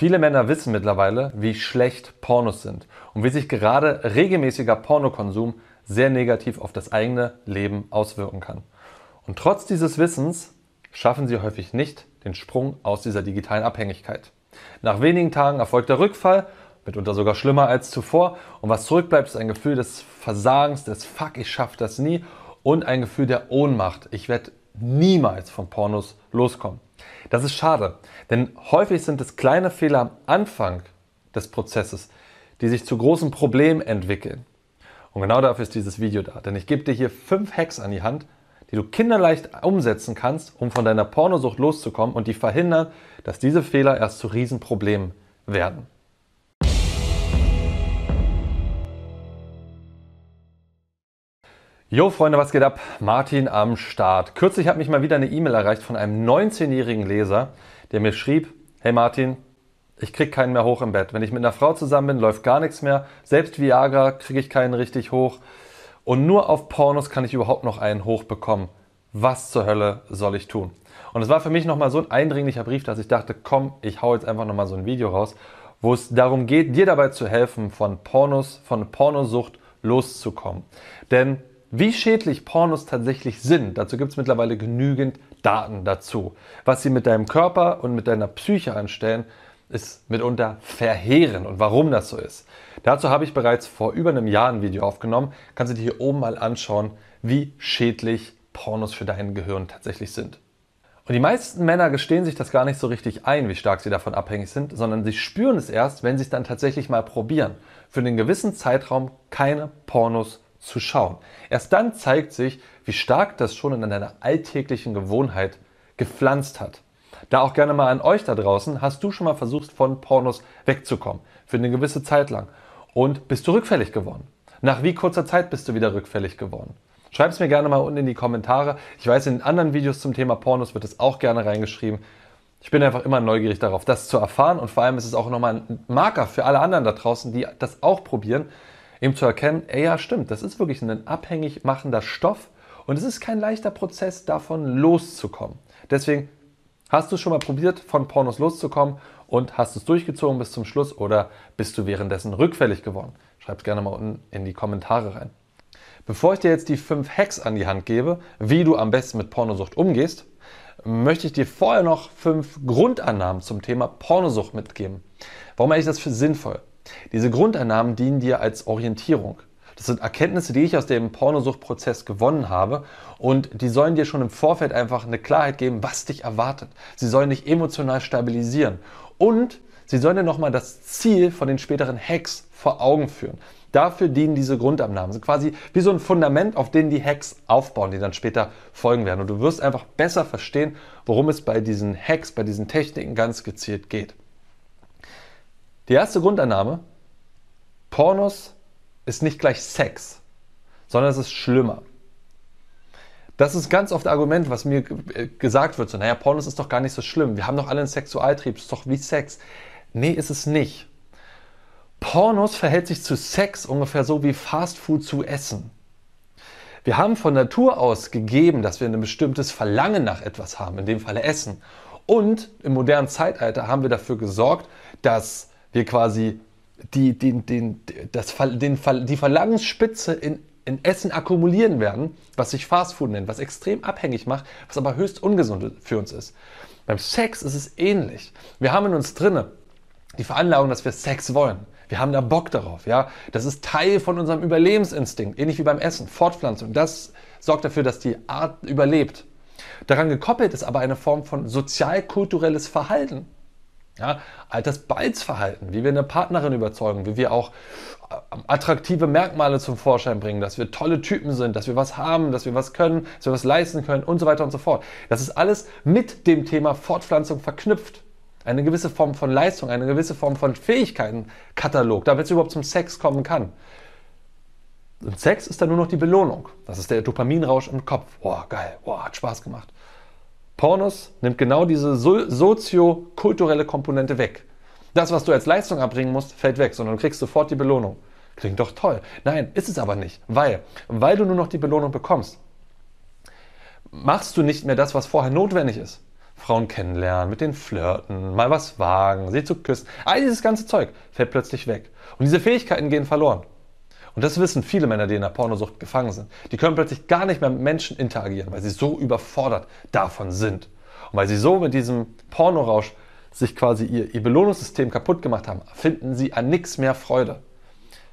Viele Männer wissen mittlerweile, wie schlecht Pornos sind und wie sich gerade regelmäßiger Pornokonsum sehr negativ auf das eigene Leben auswirken kann. Und trotz dieses Wissens schaffen sie häufig nicht den Sprung aus dieser digitalen Abhängigkeit. Nach wenigen Tagen erfolgt der Rückfall, mitunter sogar schlimmer als zuvor. Und was zurückbleibt, ist ein Gefühl des Versagens, des Fuck, ich schaffe das nie und ein Gefühl der Ohnmacht. Ich werde niemals von Pornos loskommen. Das ist schade, denn häufig sind es kleine Fehler am Anfang des Prozesses, die sich zu großen Problemen entwickeln. Und genau dafür ist dieses Video da, denn ich gebe dir hier fünf Hacks an die Hand, die du kinderleicht umsetzen kannst, um von deiner Pornosucht loszukommen und die verhindern, dass diese Fehler erst zu Riesenproblemen werden. Jo Freunde, was geht ab? Martin am Start. Kürzlich hat mich mal wieder eine E-Mail erreicht von einem 19-jährigen Leser, der mir schrieb, hey Martin, ich krieg keinen mehr hoch im Bett. Wenn ich mit einer Frau zusammen bin, läuft gar nichts mehr. Selbst Viagra kriege ich keinen richtig hoch. Und nur auf Pornos kann ich überhaupt noch einen hochbekommen. Was zur Hölle soll ich tun? Und es war für mich nochmal so ein eindringlicher Brief, dass ich dachte, komm, ich hau jetzt einfach nochmal so ein Video raus, wo es darum geht, dir dabei zu helfen, von Pornos, von Pornosucht loszukommen. Denn wie schädlich Pornos tatsächlich sind, dazu gibt es mittlerweile genügend Daten dazu. Was sie mit deinem Körper und mit deiner Psyche anstellen, ist mitunter verheerend und warum das so ist. Dazu habe ich bereits vor über einem Jahr ein Video aufgenommen. Kannst du dir hier oben mal anschauen, wie schädlich Pornos für dein Gehirn tatsächlich sind. Und die meisten Männer gestehen sich das gar nicht so richtig ein, wie stark sie davon abhängig sind, sondern sie spüren es erst, wenn sie es dann tatsächlich mal probieren. Für einen gewissen Zeitraum keine Pornos zu schauen. Erst dann zeigt sich, wie stark das schon in deiner alltäglichen Gewohnheit gepflanzt hat. Da auch gerne mal an euch da draußen, hast du schon mal versucht, von Pornos wegzukommen, für eine gewisse Zeit lang. Und bist du rückfällig geworden? Nach wie kurzer Zeit bist du wieder rückfällig geworden? Schreib es mir gerne mal unten in die Kommentare. Ich weiß, in anderen Videos zum Thema Pornos wird es auch gerne reingeschrieben. Ich bin einfach immer neugierig darauf, das zu erfahren und vor allem ist es auch nochmal ein Marker für alle anderen da draußen, die das auch probieren, eben zu erkennen, ey, ja, stimmt, das ist wirklich ein abhängig machender Stoff und es ist kein leichter Prozess, davon loszukommen. Deswegen hast du schon mal probiert, von Pornos loszukommen und hast es durchgezogen bis zum Schluss oder bist du währenddessen rückfällig geworden? Schreib es gerne mal unten in die Kommentare rein. Bevor ich dir jetzt die fünf Hacks an die Hand gebe, wie du am besten mit Pornosucht umgehst, möchte ich dir vorher noch fünf Grundannahmen zum Thema Pornosucht mitgeben. Warum halte ich das für sinnvoll? Diese Grundannahmen dienen dir als Orientierung. Das sind Erkenntnisse, die ich aus dem Pornosuchtprozess gewonnen habe und die sollen dir schon im Vorfeld einfach eine Klarheit geben, was dich erwartet. Sie sollen dich emotional stabilisieren und sie sollen dir nochmal das Ziel von den späteren Hacks vor Augen führen. Dafür dienen diese Grundannahmen. sind quasi wie so ein Fundament, auf dem die Hacks aufbauen, die dann später folgen werden. Und du wirst einfach besser verstehen, worum es bei diesen Hacks, bei diesen Techniken ganz gezielt geht. Die erste Grundannahme, Pornos ist nicht gleich Sex, sondern es ist schlimmer. Das ist ganz oft Argument, was mir gesagt wird, so, naja, Pornos ist doch gar nicht so schlimm. Wir haben doch alle einen Sexualtrieb, ist doch wie Sex. Nee, ist es nicht. Pornos verhält sich zu Sex ungefähr so wie Fastfood zu Essen. Wir haben von Natur aus gegeben, dass wir ein bestimmtes Verlangen nach etwas haben, in dem Falle Essen. Und im modernen Zeitalter haben wir dafür gesorgt, dass wir quasi die, die, den, das, den, die Verlangensspitze in, in Essen akkumulieren werden, was sich Fastfood nennt, was extrem abhängig macht, was aber höchst ungesund für uns ist. Beim Sex ist es ähnlich. Wir haben in uns drinne die Veranlagung, dass wir Sex wollen. Wir haben da Bock darauf, ja. Das ist Teil von unserem Überlebensinstinkt, ähnlich wie beim Essen, Fortpflanzung. Das sorgt dafür, dass die Art überlebt. Daran gekoppelt ist aber eine Form von sozialkulturelles Verhalten. Ja, Altersbalzverhalten, wie wir eine Partnerin überzeugen, wie wir auch äh, attraktive Merkmale zum Vorschein bringen, dass wir tolle Typen sind, dass wir was haben, dass wir was können, dass wir was leisten können und so weiter und so fort. Das ist alles mit dem Thema Fortpflanzung verknüpft. Eine gewisse Form von Leistung, eine gewisse Form von Fähigkeitenkatalog, damit es überhaupt zum Sex kommen kann. Und Sex ist dann nur noch die Belohnung. Das ist der Dopaminrausch im Kopf. Boah, geil, boah, hat Spaß gemacht. Pornos nimmt genau diese sozio-kulturelle Komponente weg. Das, was du als Leistung erbringen musst, fällt weg, sondern du kriegst sofort die Belohnung. Klingt doch toll. Nein, ist es aber nicht. Weil, weil du nur noch die Belohnung bekommst, machst du nicht mehr das, was vorher notwendig ist. Frauen kennenlernen, mit denen flirten, mal was wagen, sie zu küssen. All dieses ganze Zeug fällt plötzlich weg. Und diese Fähigkeiten gehen verloren. Und das wissen viele Männer, die in der Pornosucht gefangen sind. Die können plötzlich gar nicht mehr mit Menschen interagieren, weil sie so überfordert davon sind. Und weil sie so mit diesem Pornorausch sich quasi ihr, ihr Belohnungssystem kaputt gemacht haben, finden sie an nichts mehr Freude.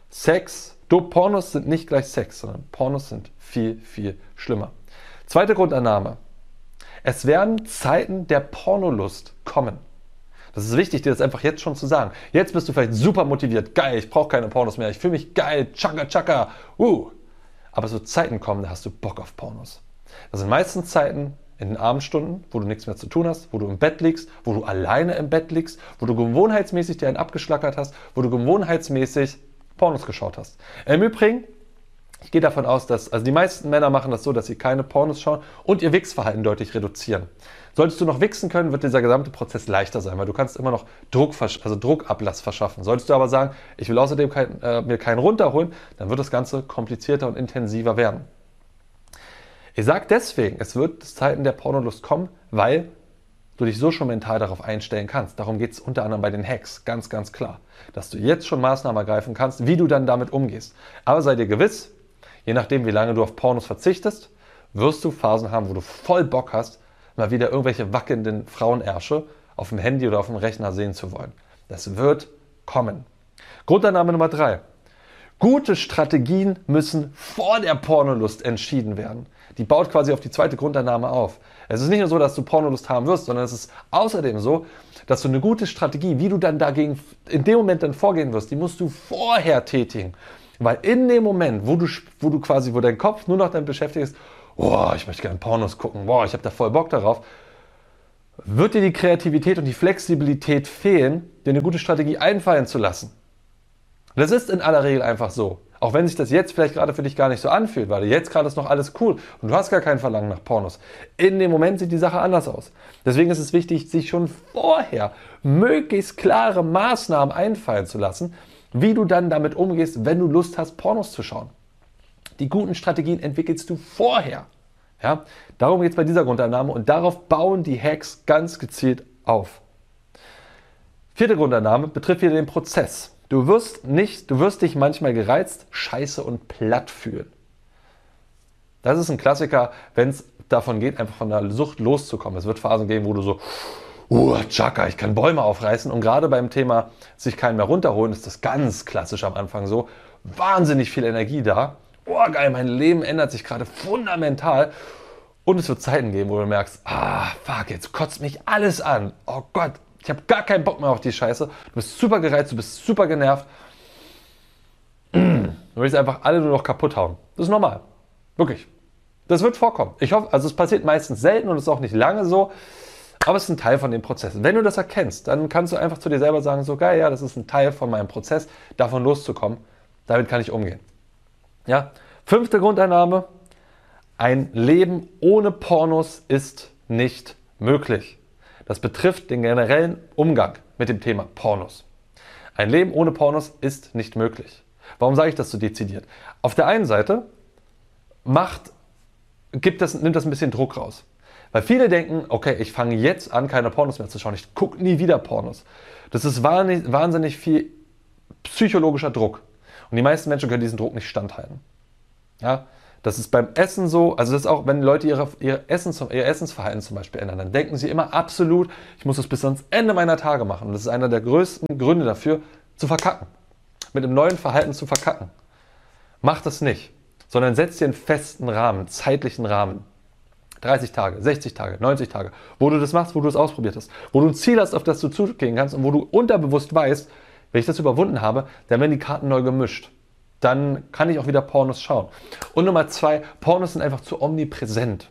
Sex, Pornos sind nicht gleich Sex, sondern Pornos sind viel, viel schlimmer. Zweite Grundannahme. Es werden Zeiten der Pornolust kommen. Das ist wichtig, dir das einfach jetzt schon zu sagen. Jetzt bist du vielleicht super motiviert. Geil, ich brauche keine Pornos mehr. Ich fühle mich geil. Chaka, chaka. Uh. Aber wird Zeiten kommen, da hast du Bock auf Pornos. Das sind meistens Zeiten in den Abendstunden, wo du nichts mehr zu tun hast, wo du im Bett liegst, wo du alleine im Bett liegst, wo du gewohnheitsmäßig dir einen abgeschlackert hast, wo du gewohnheitsmäßig Pornos geschaut hast. Im Übrigen, ich gehe davon aus, dass also die meisten Männer machen das so, dass sie keine Pornos schauen und ihr Wichsverhalten deutlich reduzieren. Solltest du noch wichsen können, wird dieser gesamte Prozess leichter sein, weil du kannst immer noch Druck, also Druckablass verschaffen. Solltest du aber sagen, ich will außerdem kein, äh, mir keinen runterholen, dann wird das Ganze komplizierter und intensiver werden. Ich sage deswegen, es wird Zeiten der Pornolust kommen, weil du dich so schon mental darauf einstellen kannst. Darum geht es unter anderem bei den Hacks, ganz, ganz klar. Dass du jetzt schon Maßnahmen ergreifen kannst, wie du dann damit umgehst. Aber sei dir gewiss, je nachdem, wie lange du auf Pornos verzichtest, wirst du Phasen haben, wo du voll Bock hast, mal wieder irgendwelche wackelnden Frauenärsche auf dem Handy oder auf dem Rechner sehen zu wollen. Das wird kommen. Grundannahme Nummer drei. Gute Strategien müssen vor der Pornolust entschieden werden. Die baut quasi auf die zweite Grundannahme auf. Es ist nicht nur so, dass du Pornolust haben wirst, sondern es ist außerdem so, dass du eine gute Strategie, wie du dann dagegen in dem Moment dann vorgehen wirst, die musst du vorher tätigen. Weil in dem Moment, wo du, wo du quasi, wo dein Kopf nur noch damit beschäftigt ist, boah, ich möchte gerne Pornos gucken, boah, ich habe da voll Bock darauf, wird dir die Kreativität und die Flexibilität fehlen, dir eine gute Strategie einfallen zu lassen. Das ist in aller Regel einfach so. Auch wenn sich das jetzt vielleicht gerade für dich gar nicht so anfühlt, weil jetzt gerade ist noch alles cool und du hast gar kein Verlangen nach Pornos. In dem Moment sieht die Sache anders aus. Deswegen ist es wichtig, sich schon vorher möglichst klare Maßnahmen einfallen zu lassen, wie du dann damit umgehst, wenn du Lust hast, Pornos zu schauen. Die guten Strategien entwickelst du vorher. Ja? Darum geht es bei dieser Grundannahme und darauf bauen die Hacks ganz gezielt auf. Vierte Grundannahme betrifft wieder den Prozess. Du wirst nicht, du wirst dich manchmal gereizt, scheiße und platt fühlen. Das ist ein Klassiker, wenn es davon geht, einfach von der Sucht loszukommen. Es wird Phasen geben, wo du so, uh, Chaka, ich kann Bäume aufreißen. Und gerade beim Thema sich keinen mehr runterholen, ist das ganz klassisch am Anfang so. Wahnsinnig viel Energie da oh geil, mein Leben ändert sich gerade fundamental. Und es wird Zeiten geben, wo du merkst, ah, fuck, jetzt kotzt mich alles an. Oh Gott, ich habe gar keinen Bock mehr auf die Scheiße. Du bist super gereizt, du bist super genervt. Du willst einfach alle nur noch kaputt hauen. Das ist normal. Wirklich. Das wird vorkommen. Ich hoffe, also es passiert meistens selten und ist auch nicht lange so. Aber es ist ein Teil von dem Prozess. Wenn du das erkennst, dann kannst du einfach zu dir selber sagen, so geil, ja, das ist ein Teil von meinem Prozess, davon loszukommen. Damit kann ich umgehen. Ja? Fünfte Grundeinnahme, ein Leben ohne Pornos ist nicht möglich. Das betrifft den generellen Umgang mit dem Thema Pornos. Ein Leben ohne Pornos ist nicht möglich. Warum sage ich das so dezidiert? Auf der einen Seite macht, gibt das, nimmt das ein bisschen Druck raus. Weil viele denken, okay, ich fange jetzt an, keine Pornos mehr zu schauen. Ich gucke nie wieder Pornos. Das ist wahnsinnig viel psychologischer Druck. Und die meisten Menschen können diesen Druck nicht standhalten. Ja, das ist beim Essen so, also das ist auch, wenn Leute ihre, ihr, Essens, ihr Essensverhalten zum Beispiel ändern, dann denken sie immer absolut, ich muss das bis ans Ende meiner Tage machen. Und das ist einer der größten Gründe dafür, zu verkacken. Mit einem neuen Verhalten zu verkacken. Mach das nicht, sondern setz dir einen festen Rahmen, zeitlichen Rahmen. 30 Tage, 60 Tage, 90 Tage, wo du das machst, wo du es ausprobiert hast, wo du ein Ziel hast, auf das du zugehen kannst und wo du unterbewusst weißt, wenn ich das überwunden habe, dann werden die Karten neu gemischt. Dann kann ich auch wieder Pornos schauen. Und Nummer zwei, Pornos sind einfach zu omnipräsent.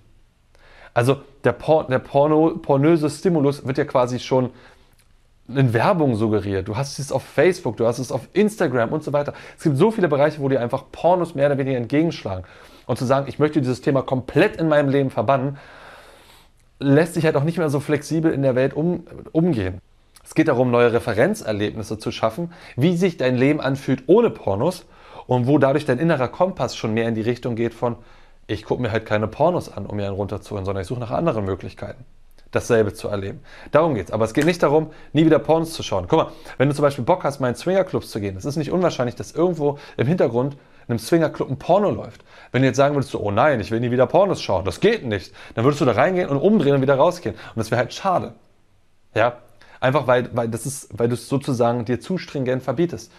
Also der, Por der Porno pornöse Stimulus wird ja quasi schon in Werbung suggeriert. Du hast es auf Facebook, du hast es auf Instagram und so weiter. Es gibt so viele Bereiche, wo dir einfach Pornos mehr oder weniger entgegenschlagen. Und zu sagen, ich möchte dieses Thema komplett in meinem Leben verbannen, lässt sich halt auch nicht mehr so flexibel in der Welt um, umgehen. Es geht darum, neue Referenzerlebnisse zu schaffen, wie sich dein Leben anfühlt ohne Pornos und wo dadurch dein innerer Kompass schon mehr in die Richtung geht von, ich gucke mir halt keine Pornos an, um mir einen runterzuholen, sondern ich suche nach anderen Möglichkeiten. dasselbe zu erleben. Darum geht's. Aber es geht nicht darum, nie wieder Pornos zu schauen. Guck mal, wenn du zum Beispiel Bock hast, mal in Swingerclubs zu gehen, es ist nicht unwahrscheinlich, dass irgendwo im Hintergrund in einem Swingerclub ein Porno läuft. Wenn du jetzt sagen würdest, oh nein, ich will nie wieder Pornos schauen, das geht nicht, dann würdest du da reingehen und umdrehen und wieder rausgehen. Und das wäre halt schade. Ja, einfach weil, weil, das ist, weil du es sozusagen dir zu stringent verbietest.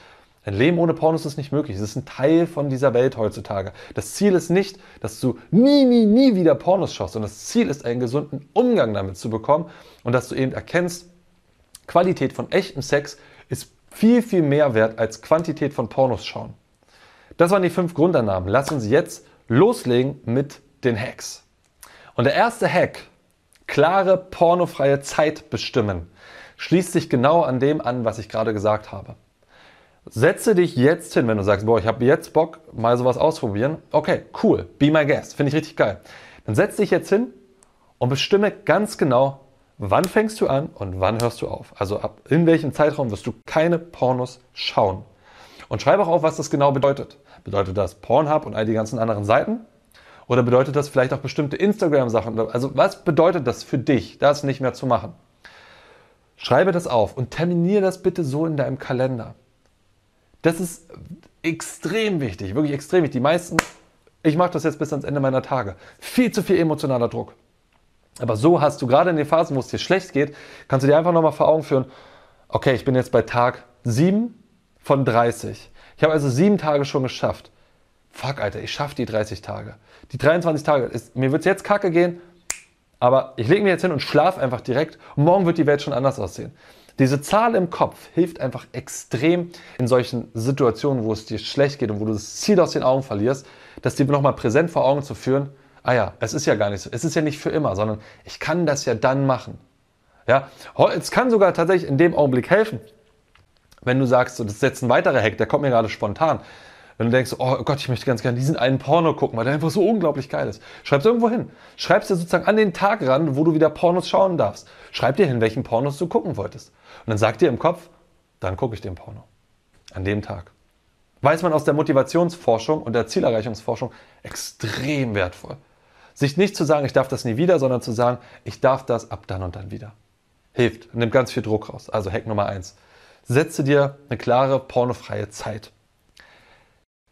Ein Leben ohne Pornos ist nicht möglich. Es ist ein Teil von dieser Welt heutzutage. Das Ziel ist nicht, dass du nie, nie, nie wieder Pornos schaust, sondern das Ziel ist, einen gesunden Umgang damit zu bekommen und dass du eben erkennst, Qualität von echtem Sex ist viel, viel mehr wert als Quantität von Pornos schauen. Das waren die fünf Grundannahmen. Lass uns jetzt loslegen mit den Hacks. Und der erste Hack, klare pornofreie Zeit bestimmen, schließt sich genau an dem an, was ich gerade gesagt habe. Setze dich jetzt hin, wenn du sagst, boah, ich habe jetzt Bock, mal sowas ausprobieren. Okay, cool, be my guest, finde ich richtig geil. Dann setz dich jetzt hin und bestimme ganz genau, wann fängst du an und wann hörst du auf. Also ab in welchem Zeitraum wirst du keine Pornos schauen. Und schreibe auch auf, was das genau bedeutet. Bedeutet das Pornhub und all die ganzen anderen Seiten? Oder bedeutet das vielleicht auch bestimmte Instagram-Sachen? Also was bedeutet das für dich, das nicht mehr zu machen? Schreibe das auf und terminiere das bitte so in deinem Kalender. Das ist extrem wichtig, wirklich extrem wichtig. Die meisten, ich mache das jetzt bis ans Ende meiner Tage. Viel zu viel emotionaler Druck. Aber so hast du gerade in den Phasen, wo es dir schlecht geht, kannst du dir einfach nochmal vor Augen führen, okay, ich bin jetzt bei Tag 7 von 30. Ich habe also sieben Tage schon geschafft. Fuck, Alter, ich schaffe die 30 Tage. Die 23 Tage, ist, mir wird es jetzt kacke gehen, aber ich lege mich jetzt hin und schlafe einfach direkt morgen wird die Welt schon anders aussehen. Diese Zahl im Kopf hilft einfach extrem in solchen Situationen, wo es dir schlecht geht und wo du das Ziel aus den Augen verlierst, das dir nochmal präsent vor Augen zu führen. Ah ja, es ist ja gar nicht so. Es ist ja nicht für immer, sondern ich kann das ja dann machen. Ja, es kann sogar tatsächlich in dem Augenblick helfen, wenn du sagst, so, das ist jetzt ein weiterer Hack, der kommt mir gerade spontan. Wenn du denkst, oh Gott, ich möchte ganz gerne diesen einen Porno gucken, weil der einfach so unglaublich geil ist. Schreib es irgendwo hin. Schreib es dir sozusagen an den Tag ran, wo du wieder Pornos schauen darfst. Schreib dir hin, welchen Pornos du gucken wolltest. Und dann sagt dir im Kopf, dann gucke ich den Porno. An dem Tag. Weiß man aus der Motivationsforschung und der Zielerreichungsforschung extrem wertvoll. Sich nicht zu sagen, ich darf das nie wieder, sondern zu sagen, ich darf das ab dann und dann wieder. Hilft, nimmt ganz viel Druck raus. Also Hack Nummer eins: Setze dir eine klare pornofreie Zeit.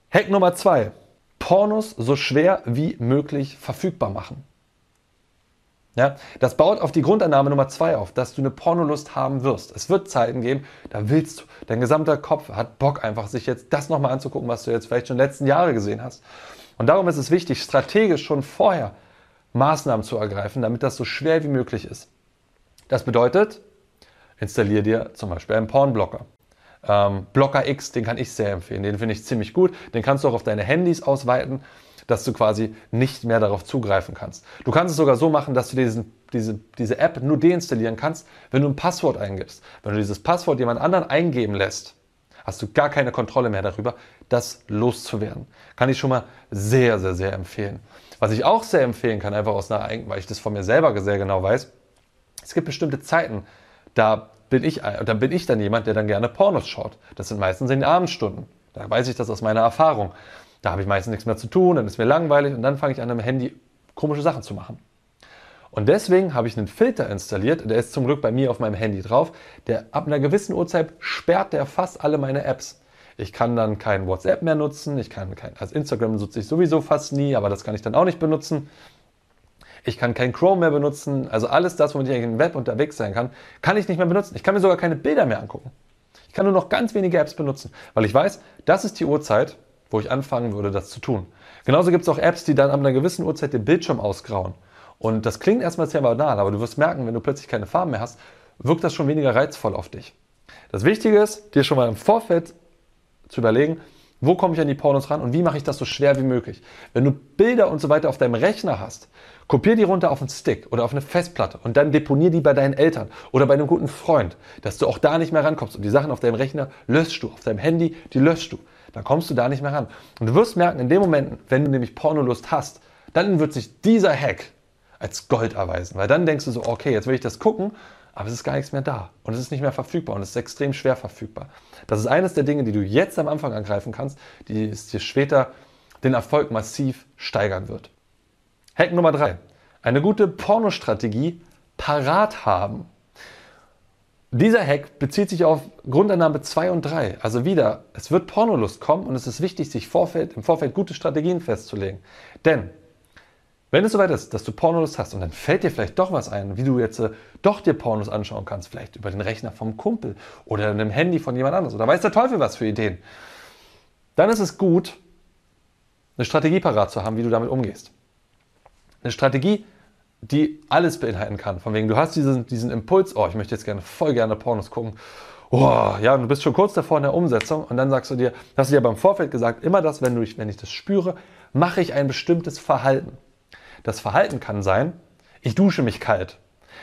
Hack Nummer zwei: Pornos so schwer wie möglich verfügbar machen. Ja, das baut auf die Grundannahme Nummer zwei auf, dass du eine Pornolust haben wirst. Es wird Zeiten geben, da willst du. Dein gesamter Kopf hat Bock einfach, sich jetzt das nochmal anzugucken, was du jetzt vielleicht schon in den letzten Jahre gesehen hast. Und darum ist es wichtig, strategisch schon vorher Maßnahmen zu ergreifen, damit das so schwer wie möglich ist. Das bedeutet, installiere dir zum Beispiel einen Pornblocker. Ähm, Blocker X, den kann ich sehr empfehlen. Den finde ich ziemlich gut. Den kannst du auch auf deine Handys ausweiten dass du quasi nicht mehr darauf zugreifen kannst. Du kannst es sogar so machen, dass du diesen, diese, diese App nur deinstallieren kannst, wenn du ein Passwort eingibst. Wenn du dieses Passwort jemand anderen eingeben lässt, hast du gar keine Kontrolle mehr darüber, das loszuwerden. Kann ich schon mal sehr, sehr, sehr empfehlen. Was ich auch sehr empfehlen kann, einfach aus einer, weil ich das von mir selber sehr genau weiß, es gibt bestimmte Zeiten, da bin ich, da bin ich dann jemand, der dann gerne Pornos schaut. Das sind meistens in den Abendstunden. Da weiß ich das aus meiner Erfahrung. Da habe ich meistens nichts mehr zu tun, dann ist mir langweilig und dann fange ich an, am Handy komische Sachen zu machen. Und deswegen habe ich einen Filter installiert, der ist zum Glück bei mir auf meinem Handy drauf, der ab einer gewissen Uhrzeit sperrt der fast alle meine Apps. Ich kann dann kein WhatsApp mehr nutzen, ich kann kein, also Instagram nutze ich sowieso fast nie, aber das kann ich dann auch nicht benutzen. Ich kann kein Chrome mehr benutzen, also alles das, womit ich im Web unterwegs sein kann, kann ich nicht mehr benutzen. Ich kann mir sogar keine Bilder mehr angucken. Ich kann nur noch ganz wenige Apps benutzen, weil ich weiß, das ist die Uhrzeit, wo ich anfangen würde, das zu tun. Genauso gibt es auch Apps, die dann ab einer gewissen Uhrzeit den Bildschirm ausgrauen. Und das klingt erstmal sehr banal, aber du wirst merken, wenn du plötzlich keine Farben mehr hast, wirkt das schon weniger reizvoll auf dich. Das Wichtige ist, dir schon mal im Vorfeld zu überlegen, wo komme ich an die Pornos ran und wie mache ich das so schwer wie möglich. Wenn du Bilder und so weiter auf deinem Rechner hast, kopier die runter auf einen Stick oder auf eine Festplatte und dann deponier die bei deinen Eltern oder bei einem guten Freund, dass du auch da nicht mehr rankommst. Und die Sachen auf deinem Rechner löschst du, auf deinem Handy, die löschst du dann kommst du da nicht mehr ran. Und du wirst merken, in dem Moment, wenn du nämlich Pornolust hast, dann wird sich dieser Hack als Gold erweisen. Weil dann denkst du so, okay, jetzt will ich das gucken, aber es ist gar nichts mehr da. Und es ist nicht mehr verfügbar und es ist extrem schwer verfügbar. Das ist eines der Dinge, die du jetzt am Anfang angreifen kannst, die es dir später den Erfolg massiv steigern wird. Hack Nummer drei: Eine gute Pornostrategie parat haben. Dieser Hack bezieht sich auf Grundannahme 2 und 3. Also wieder, es wird Pornolust kommen und es ist wichtig, sich Vorfeld, im Vorfeld gute Strategien festzulegen. Denn wenn es soweit ist, dass du Pornolust hast und dann fällt dir vielleicht doch was ein, wie du jetzt äh, doch dir Pornos anschauen kannst, vielleicht über den Rechner vom Kumpel oder einem Handy von jemand anderes oder weiß der Teufel was für Ideen, dann ist es gut, eine Strategie parat zu haben, wie du damit umgehst. Eine Strategie, die alles beinhalten kann. Von wegen, du hast diesen, diesen Impuls, oh, ich möchte jetzt gerne voll gerne Pornos gucken. Oh, ja, und du bist schon kurz davor in der Umsetzung und dann sagst du dir, hast du dir beim Vorfeld gesagt, immer das, wenn, du, wenn ich das spüre, mache ich ein bestimmtes Verhalten. Das Verhalten kann sein, ich dusche mich kalt.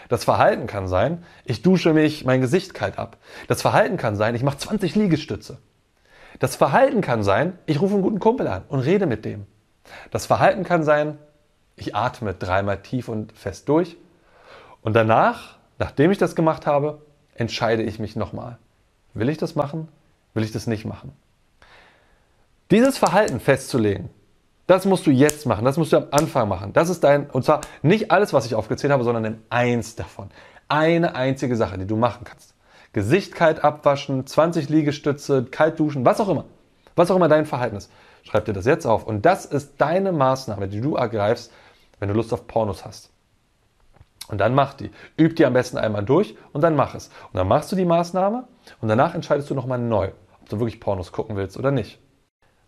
Das Verhalten kann sein, ich dusche mich mein Gesicht kalt ab. Das Verhalten kann sein, ich mache 20 Liegestütze. Das Verhalten kann sein, ich rufe einen guten Kumpel an und rede mit dem. Das Verhalten kann sein, ich atme dreimal tief und fest durch. Und danach, nachdem ich das gemacht habe, entscheide ich mich nochmal. Will ich das machen? Will ich das nicht machen? Dieses Verhalten festzulegen, das musst du jetzt machen, das musst du am Anfang machen. Das ist dein, und zwar nicht alles, was ich aufgezählt habe, sondern eins davon. Eine einzige Sache, die du machen kannst. Gesicht kalt abwaschen, 20 Liegestütze, kalt duschen, was auch immer. Was auch immer dein Verhalten ist. Schreib dir das jetzt auf. Und das ist deine Maßnahme, die du ergreifst, wenn du Lust auf Pornos hast. Und dann mach die. Üb die am besten einmal durch und dann mach es. Und dann machst du die Maßnahme und danach entscheidest du nochmal neu, ob du wirklich Pornos gucken willst oder nicht.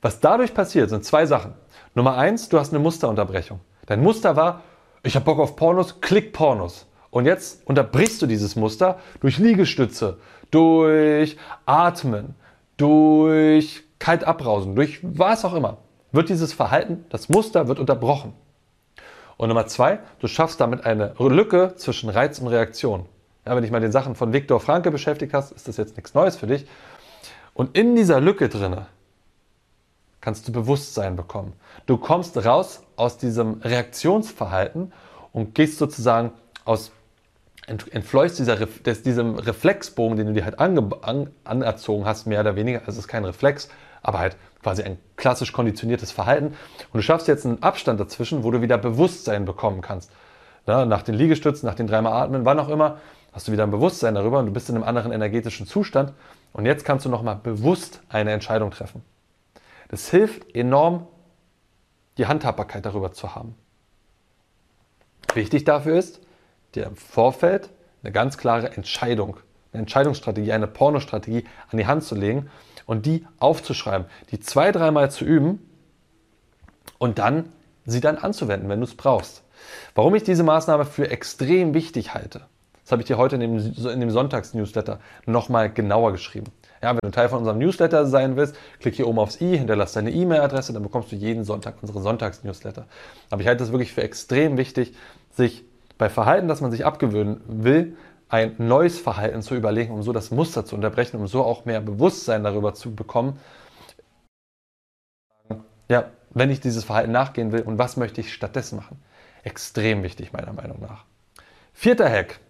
Was dadurch passiert, sind zwei Sachen. Nummer eins, du hast eine Musterunterbrechung. Dein Muster war, ich habe Bock auf Pornos, klick Pornos. Und jetzt unterbrichst du dieses Muster durch Liegestütze, durch Atmen, durch kalt abrausen, durch was auch immer. Wird dieses Verhalten, das Muster wird unterbrochen. Und Nummer zwei, du schaffst damit eine Lücke zwischen Reiz und Reaktion. Ja, wenn dich mal den Sachen von Viktor Franke beschäftigt hast, ist das jetzt nichts Neues für dich. Und in dieser Lücke drinne kannst du Bewusstsein bekommen. Du kommst raus aus diesem Reaktionsverhalten und gehst sozusagen aus, entfleuchst dieser, des, diesem Reflexbogen, den du dir halt ange, an, anerzogen hast, mehr oder weniger. Also es ist kein Reflex, aber halt quasi ein klassisch konditioniertes Verhalten. Und du schaffst jetzt einen Abstand dazwischen, wo du wieder Bewusstsein bekommen kannst. Ja, nach den Liegestützen, nach den dreimal Atmen, wann auch immer, hast du wieder ein Bewusstsein darüber und du bist in einem anderen energetischen Zustand. Und jetzt kannst du nochmal bewusst eine Entscheidung treffen. Das hilft enorm, die Handhabbarkeit darüber zu haben. Wichtig dafür ist, dir im Vorfeld eine ganz klare Entscheidung, eine Entscheidungsstrategie, eine Pornostrategie an die Hand zu legen und die aufzuschreiben, die zwei, dreimal zu üben und dann sie dann anzuwenden, wenn du es brauchst. Warum ich diese Maßnahme für extrem wichtig halte, das habe ich dir heute in dem, in dem Sonntags-Newsletter nochmal genauer geschrieben. Ja, wenn du Teil von unserem Newsletter sein willst, klick hier oben aufs i, hinterlass deine E-Mail-Adresse, dann bekommst du jeden Sonntag unsere Sonntags-Newsletter. Aber ich halte es wirklich für extrem wichtig, sich bei Verhalten, das man sich abgewöhnen will, ein neues Verhalten zu überlegen, um so das Muster zu unterbrechen, um so auch mehr Bewusstsein darüber zu bekommen, ja, wenn ich dieses Verhalten nachgehen will und was möchte ich stattdessen machen. Extrem wichtig meiner Meinung nach. Vierter Hack.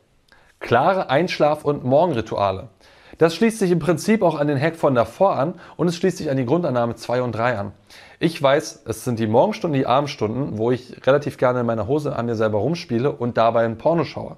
Klare Einschlaf- und Morgenrituale. Das schließt sich im Prinzip auch an den Hack von davor an und es schließt sich an die Grundannahme 2 und 3 an. Ich weiß, es sind die Morgenstunden, die Abendstunden, wo ich relativ gerne in meiner Hose an mir selber rumspiele und dabei ein Porno schaue.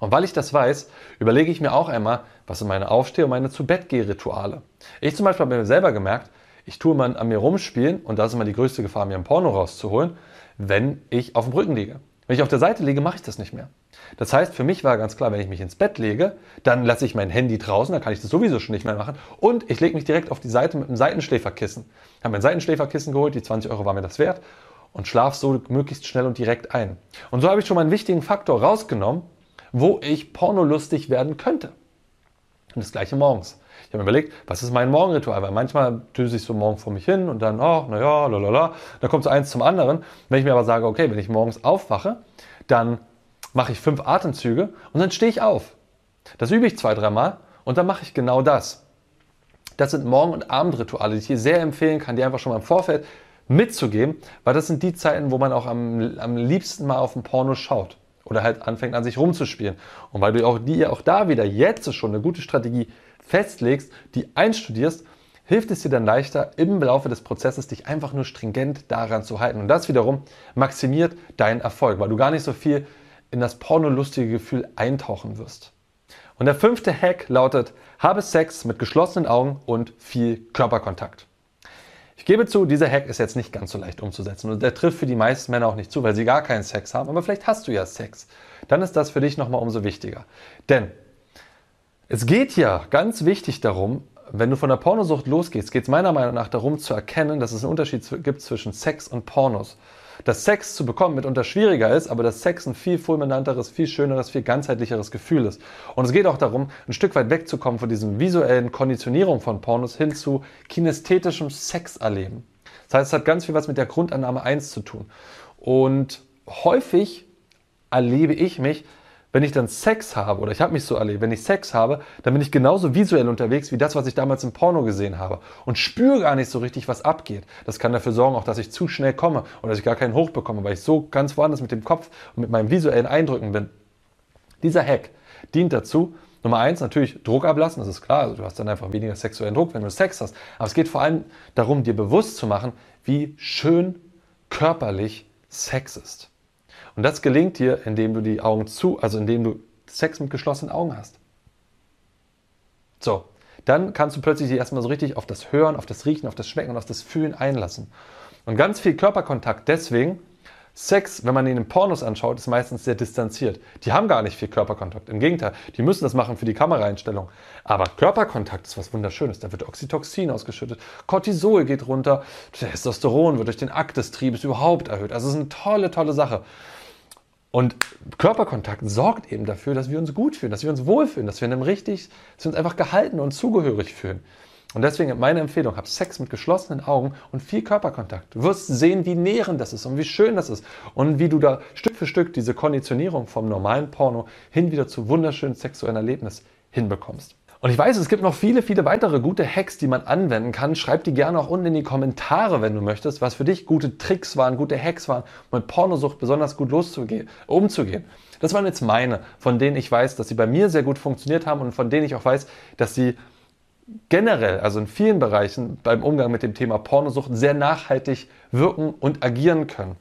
Und weil ich das weiß, überlege ich mir auch einmal, was sind meine Aufsteh- und meine Zu-Bett-Geh-Rituale. Ich zum Beispiel habe mir selber gemerkt, ich tue mal an mir rumspielen und da ist immer die größte Gefahr, mir ein Porno rauszuholen, wenn ich auf dem Rücken liege. Wenn ich auf der Seite liege, mache ich das nicht mehr. Das heißt, für mich war ganz klar, wenn ich mich ins Bett lege, dann lasse ich mein Handy draußen, dann kann ich das sowieso schon nicht mehr machen. Und ich lege mich direkt auf die Seite mit einem Seitenschläferkissen. Ich habe mein Seitenschläferkissen geholt, die 20 Euro war mir das wert und schlafe so möglichst schnell und direkt ein. Und so habe ich schon mal einen wichtigen Faktor rausgenommen, wo ich pornolustig werden könnte. Und das gleiche morgens. Ich habe mir überlegt, was ist mein Morgenritual? Weil manchmal düse ich so morgen vor mich hin und dann, oh, naja, lalala. Dann kommt so eins zum anderen. Wenn ich mir aber sage, okay, wenn ich morgens aufwache, dann mache ich fünf Atemzüge und dann stehe ich auf. Das übe ich zwei, dreimal und dann mache ich genau das. Das sind Morgen- und Abendrituale, die ich hier sehr empfehlen kann, die einfach schon mal im Vorfeld mitzugeben, weil das sind die Zeiten, wo man auch am, am liebsten mal auf ein Porno schaut oder halt anfängt an sich rumzuspielen. Und weil du auch, die, auch da wieder jetzt schon eine gute Strategie festlegst, die einstudierst, hilft es dir dann leichter, im Laufe des Prozesses dich einfach nur stringent daran zu halten. Und das wiederum maximiert deinen Erfolg, weil du gar nicht so viel in das pornolustige Gefühl eintauchen wirst. Und der fünfte Hack lautet, habe Sex mit geschlossenen Augen und viel Körperkontakt. Ich gebe zu, dieser Hack ist jetzt nicht ganz so leicht umzusetzen und der trifft für die meisten Männer auch nicht zu, weil sie gar keinen Sex haben, aber vielleicht hast du ja Sex. Dann ist das für dich nochmal umso wichtiger. Denn es geht ja ganz wichtig darum, wenn du von der Pornosucht losgehst, geht es meiner Meinung nach darum zu erkennen, dass es einen Unterschied gibt zwischen Sex und Pornos. Dass Sex zu bekommen mitunter schwieriger ist, aber dass Sex ein viel fulminanteres, viel schöneres, viel ganzheitlicheres Gefühl ist. Und es geht auch darum, ein Stück weit wegzukommen von diesem visuellen Konditionierung von Pornos hin zu kinästhetischem Sexerleben. Das heißt, es hat ganz viel was mit der Grundannahme 1 zu tun. Und häufig erlebe ich mich wenn ich dann Sex habe, oder ich habe mich so erlebt, wenn ich Sex habe, dann bin ich genauso visuell unterwegs wie das, was ich damals im Porno gesehen habe und spüre gar nicht so richtig, was abgeht. Das kann dafür sorgen, auch dass ich zu schnell komme oder dass ich gar keinen Hoch bekomme, weil ich so ganz woanders mit dem Kopf und mit meinen visuellen Eindrücken bin. Dieser Hack dient dazu, Nummer eins, natürlich Druck ablassen, das ist klar. Also du hast dann einfach weniger sexuellen Druck, wenn du Sex hast. Aber es geht vor allem darum, dir bewusst zu machen, wie schön körperlich Sex ist. Und das gelingt dir, indem du die Augen zu, also indem du Sex mit geschlossenen Augen hast. So, dann kannst du plötzlich dich erstmal so richtig auf das Hören, auf das Riechen, auf das Schmecken und auf das Fühlen einlassen. Und ganz viel Körperkontakt deswegen, Sex, wenn man ihn in Pornos anschaut, ist meistens sehr distanziert. Die haben gar nicht viel Körperkontakt. Im Gegenteil, die müssen das machen für die Kameraeinstellung. Aber Körperkontakt ist was Wunderschönes. Da wird Oxytocin ausgeschüttet, Cortisol geht runter, Testosteron wird durch den Akt des Triebes überhaupt erhöht. Also es ist eine tolle, tolle Sache. Und Körperkontakt sorgt eben dafür, dass wir uns gut fühlen, dass wir uns wohlfühlen, dass wir, in einem richtig, dass wir uns einfach gehalten und zugehörig fühlen. Und deswegen meine Empfehlung, hab Sex mit geschlossenen Augen und viel Körperkontakt. Du wirst sehen, wie nährend das ist und wie schön das ist und wie du da Stück für Stück diese Konditionierung vom normalen Porno hin wieder zu wunderschönen sexuellen Erlebnis hinbekommst. Und ich weiß, es gibt noch viele, viele weitere gute Hacks, die man anwenden kann. Schreib die gerne auch unten in die Kommentare, wenn du möchtest, was für dich gute Tricks waren, gute Hacks waren, um mit Pornosucht besonders gut umzugehen. Das waren jetzt meine, von denen ich weiß, dass sie bei mir sehr gut funktioniert haben und von denen ich auch weiß, dass sie generell, also in vielen Bereichen beim Umgang mit dem Thema Pornosucht sehr nachhaltig wirken und agieren können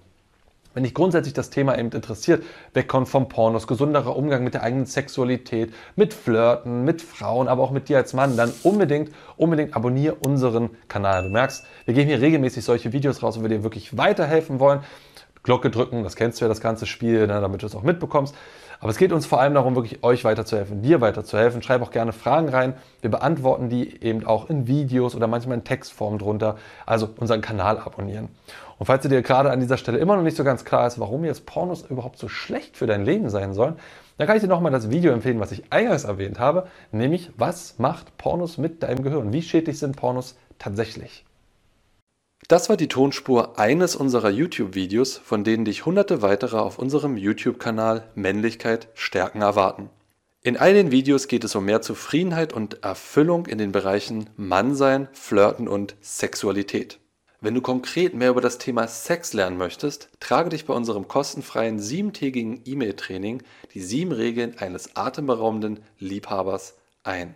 wenn dich grundsätzlich das Thema eben interessiert, wegkommt vom Pornos, gesunderer Umgang mit der eigenen Sexualität, mit Flirten, mit Frauen, aber auch mit dir als Mann, dann unbedingt, unbedingt abonniere unseren Kanal. Du merkst, wir geben hier regelmäßig solche Videos raus, wo wir dir wirklich weiterhelfen wollen. Glocke drücken, das kennst du ja, das ganze Spiel, ne, damit du es auch mitbekommst. Aber es geht uns vor allem darum, wirklich euch weiterzuhelfen, dir weiterzuhelfen. Schreib auch gerne Fragen rein. Wir beantworten die eben auch in Videos oder manchmal in Textform drunter. Also unseren Kanal abonnieren. Und falls dir gerade an dieser Stelle immer noch nicht so ganz klar ist, warum jetzt Pornos überhaupt so schlecht für dein Leben sein sollen, dann kann ich dir nochmal das Video empfehlen, was ich eingangs erwähnt habe, nämlich was macht Pornos mit deinem Gehirn? Wie schädlich sind Pornos tatsächlich? Das war die Tonspur eines unserer YouTube-Videos, von denen dich hunderte weitere auf unserem YouTube-Kanal Männlichkeit stärken erwarten. In all den Videos geht es um mehr Zufriedenheit und Erfüllung in den Bereichen Mannsein, Flirten und Sexualität. Wenn du konkret mehr über das Thema Sex lernen möchtest, trage dich bei unserem kostenfreien siebentägigen E-Mail-Training die sieben Regeln eines atemberaubenden Liebhabers ein.